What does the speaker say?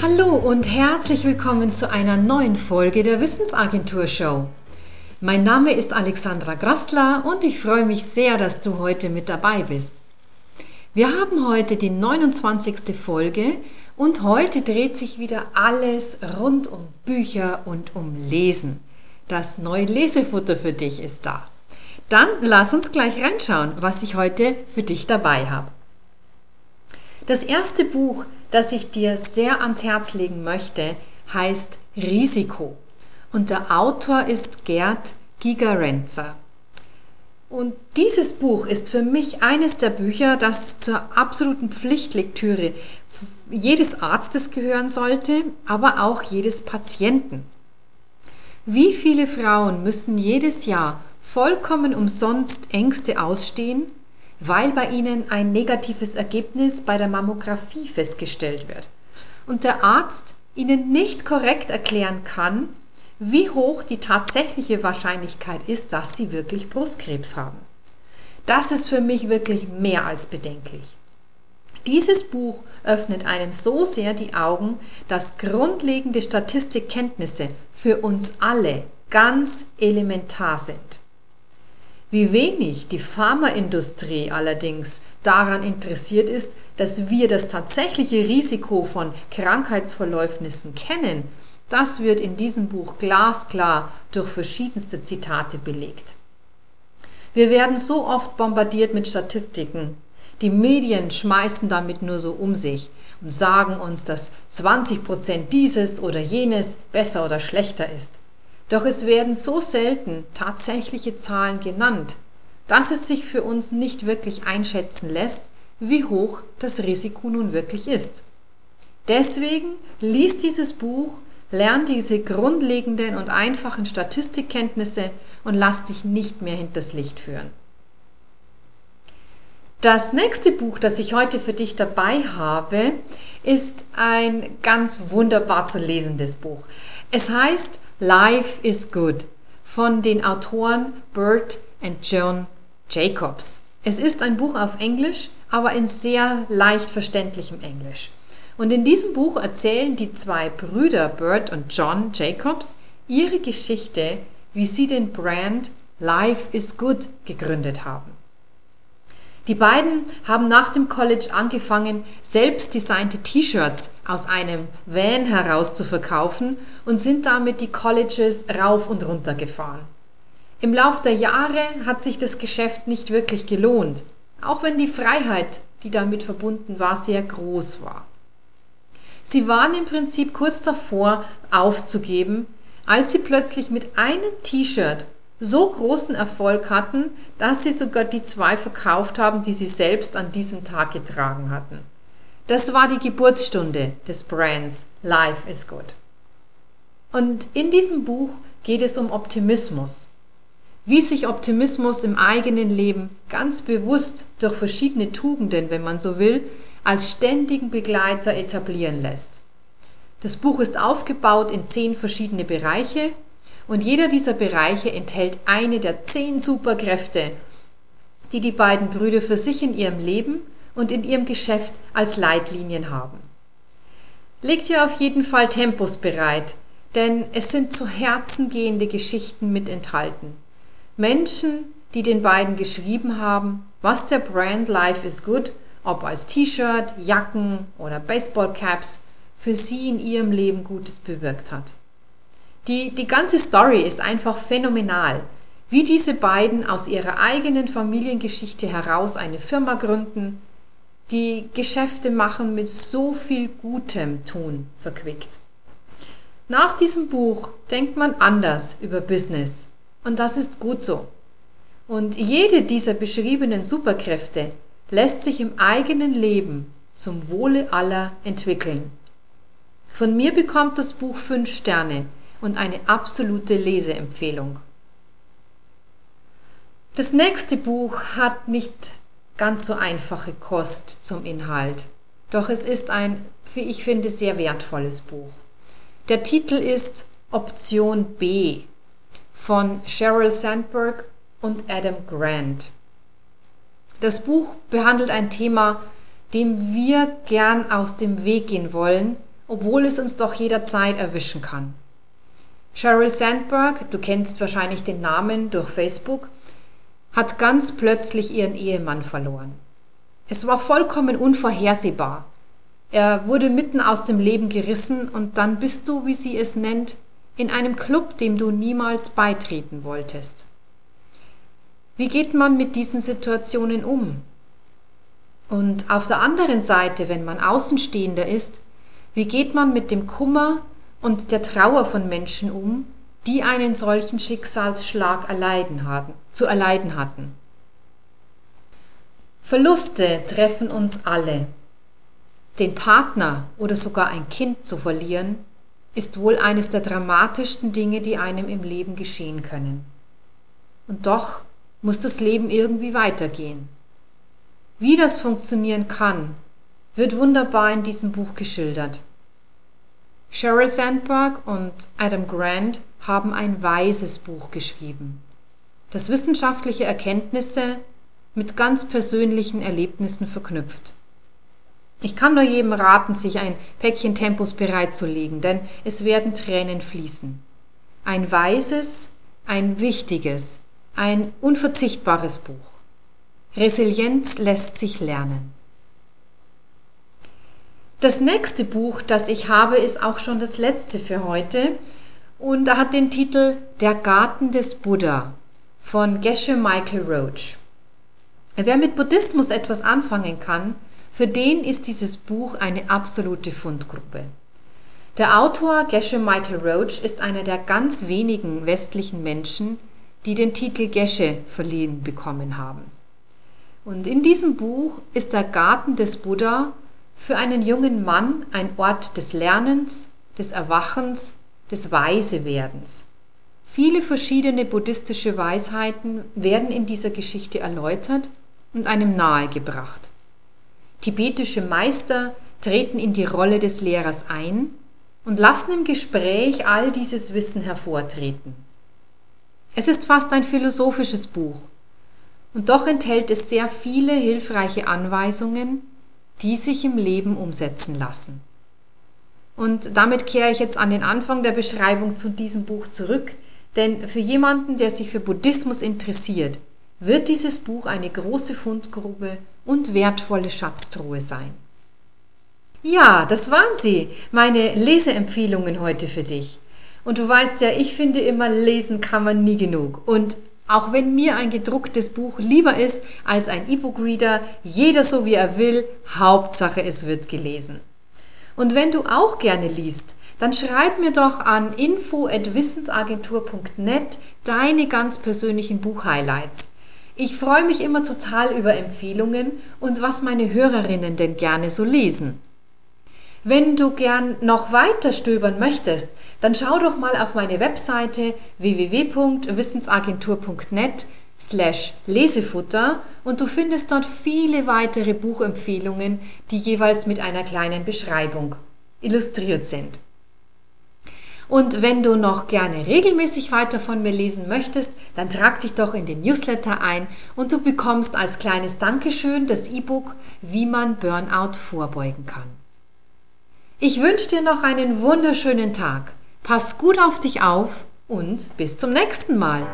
Hallo und herzlich willkommen zu einer neuen Folge der Wissensagentur Show. Mein Name ist Alexandra Grastler und ich freue mich sehr, dass du heute mit dabei bist. Wir haben heute die 29. Folge und heute dreht sich wieder alles rund um Bücher und um Lesen. Das neue Lesefutter für dich ist da. Dann lass uns gleich reinschauen, was ich heute für dich dabei habe. Das erste Buch, das ich dir sehr ans Herz legen möchte, heißt Risiko. Und der Autor ist Gerd Gigerenzer. Und dieses Buch ist für mich eines der Bücher, das zur absoluten Pflichtlektüre jedes Arztes gehören sollte, aber auch jedes Patienten. Wie viele Frauen müssen jedes Jahr vollkommen umsonst Ängste ausstehen, weil bei ihnen ein negatives Ergebnis bei der Mammographie festgestellt wird und der Arzt ihnen nicht korrekt erklären kann, wie hoch die tatsächliche Wahrscheinlichkeit ist, dass sie wirklich Brustkrebs haben. Das ist für mich wirklich mehr als bedenklich. Dieses Buch öffnet einem so sehr die Augen, dass grundlegende Statistikkenntnisse für uns alle ganz elementar sind. Wie wenig die Pharmaindustrie allerdings daran interessiert ist, dass wir das tatsächliche Risiko von Krankheitsverläufnissen kennen, das wird in diesem Buch glasklar durch verschiedenste Zitate belegt. Wir werden so oft bombardiert mit Statistiken. Die Medien schmeißen damit nur so um sich und sagen uns, dass 20 Prozent dieses oder jenes besser oder schlechter ist. Doch es werden so selten tatsächliche Zahlen genannt, dass es sich für uns nicht wirklich einschätzen lässt, wie hoch das Risiko nun wirklich ist. Deswegen lies dieses Buch, lern diese grundlegenden und einfachen Statistikkenntnisse und lass dich nicht mehr hinters Licht führen. Das nächste Buch, das ich heute für dich dabei habe, ist ein ganz wunderbar zu lesendes Buch. Es heißt Life is Good von den Autoren Bert und John Jacobs. Es ist ein Buch auf Englisch, aber in sehr leicht verständlichem Englisch. Und in diesem Buch erzählen die zwei Brüder Bert und John Jacobs ihre Geschichte, wie sie den Brand Life is Good gegründet haben. Die beiden haben nach dem College angefangen, selbst designte T-Shirts aus einem Van heraus zu verkaufen und sind damit die Colleges rauf und runter gefahren. Im Lauf der Jahre hat sich das Geschäft nicht wirklich gelohnt, auch wenn die Freiheit, die damit verbunden war, sehr groß war. Sie waren im Prinzip kurz davor aufzugeben, als sie plötzlich mit einem T-Shirt so großen Erfolg hatten, dass sie sogar die zwei verkauft haben, die sie selbst an diesem Tag getragen hatten. Das war die Geburtsstunde des Brands Life is Good. Und in diesem Buch geht es um Optimismus. Wie sich Optimismus im eigenen Leben ganz bewusst durch verschiedene Tugenden, wenn man so will, als ständigen Begleiter etablieren lässt. Das Buch ist aufgebaut in zehn verschiedene Bereiche und jeder dieser Bereiche enthält eine der zehn Superkräfte, die die beiden Brüder für sich in ihrem Leben und in ihrem Geschäft als Leitlinien haben. Legt ihr auf jeden Fall Tempos bereit, denn es sind zu Herzen gehende Geschichten mit enthalten. Menschen, die den beiden geschrieben haben, was der Brand Life is Good, ob als T-Shirt, Jacken oder Baseballcaps, für sie in ihrem Leben Gutes bewirkt hat. Die, die ganze Story ist einfach phänomenal. Wie diese beiden aus ihrer eigenen Familiengeschichte heraus eine Firma gründen, die Geschäfte machen mit so viel Gutem tun verquickt. Nach diesem Buch denkt man anders über Business und das ist gut so. Und jede dieser beschriebenen Superkräfte lässt sich im eigenen Leben zum Wohle aller entwickeln. Von mir bekommt das Buch fünf Sterne und eine absolute Leseempfehlung. Das nächste Buch hat nicht ganz so einfache Kost zum Inhalt, doch es ist ein, wie ich finde, sehr wertvolles Buch. Der Titel ist Option B von Sheryl Sandberg und Adam Grant. Das Buch behandelt ein Thema, dem wir gern aus dem Weg gehen wollen obwohl es uns doch jederzeit erwischen kann. Sheryl Sandberg, du kennst wahrscheinlich den Namen durch Facebook, hat ganz plötzlich ihren Ehemann verloren. Es war vollkommen unvorhersehbar. Er wurde mitten aus dem Leben gerissen und dann bist du, wie sie es nennt, in einem Club, dem du niemals beitreten wolltest. Wie geht man mit diesen Situationen um? Und auf der anderen Seite, wenn man Außenstehender ist, wie geht man mit dem Kummer und der Trauer von Menschen um, die einen solchen Schicksalsschlag erleiden haben, zu erleiden hatten? Verluste treffen uns alle. Den Partner oder sogar ein Kind zu verlieren, ist wohl eines der dramatischsten Dinge, die einem im Leben geschehen können. Und doch muss das Leben irgendwie weitergehen. Wie das funktionieren kann, wird wunderbar in diesem Buch geschildert. Sheryl Sandberg und Adam Grant haben ein weises Buch geschrieben, das wissenschaftliche Erkenntnisse mit ganz persönlichen Erlebnissen verknüpft. Ich kann nur jedem raten, sich ein Päckchen Tempos bereitzulegen, denn es werden Tränen fließen. Ein weises, ein wichtiges, ein unverzichtbares Buch. Resilienz lässt sich lernen. Das nächste Buch, das ich habe, ist auch schon das letzte für heute und hat den Titel Der Garten des Buddha von Geshe Michael Roach. Wer mit Buddhismus etwas anfangen kann, für den ist dieses Buch eine absolute Fundgruppe. Der Autor Geshe Michael Roach ist einer der ganz wenigen westlichen Menschen, die den Titel Gesche verliehen bekommen haben. Und in diesem Buch ist der Garten des Buddha für einen jungen Mann ein Ort des Lernens, des Erwachens, des Weisewerdens. Viele verschiedene buddhistische Weisheiten werden in dieser Geschichte erläutert und einem nahegebracht. Tibetische Meister treten in die Rolle des Lehrers ein und lassen im Gespräch all dieses Wissen hervortreten. Es ist fast ein philosophisches Buch und doch enthält es sehr viele hilfreiche Anweisungen, die sich im Leben umsetzen lassen. Und damit kehre ich jetzt an den Anfang der Beschreibung zu diesem Buch zurück, denn für jemanden, der sich für Buddhismus interessiert, wird dieses Buch eine große Fundgrube und wertvolle Schatztruhe sein. Ja, das waren sie, meine Leseempfehlungen heute für dich. Und du weißt ja, ich finde immer, lesen kann man nie genug. Und auch wenn mir ein gedrucktes Buch lieber ist als ein E-Book-Reader, jeder so wie er will, Hauptsache es wird gelesen. Und wenn du auch gerne liest, dann schreib mir doch an info@wissensagentur.net deine ganz persönlichen Buchhighlights. Ich freue mich immer total über Empfehlungen und was meine Hörerinnen denn gerne so lesen. Wenn du gern noch weiter stöbern möchtest, dann schau doch mal auf meine Webseite www.wissensagentur.net slash Lesefutter und du findest dort viele weitere Buchempfehlungen, die jeweils mit einer kleinen Beschreibung illustriert sind. Und wenn du noch gerne regelmäßig weiter von mir lesen möchtest, dann trag dich doch in den Newsletter ein und du bekommst als kleines Dankeschön das E-Book Wie man Burnout vorbeugen kann. Ich wünsche dir noch einen wunderschönen Tag. Pass gut auf dich auf und bis zum nächsten Mal.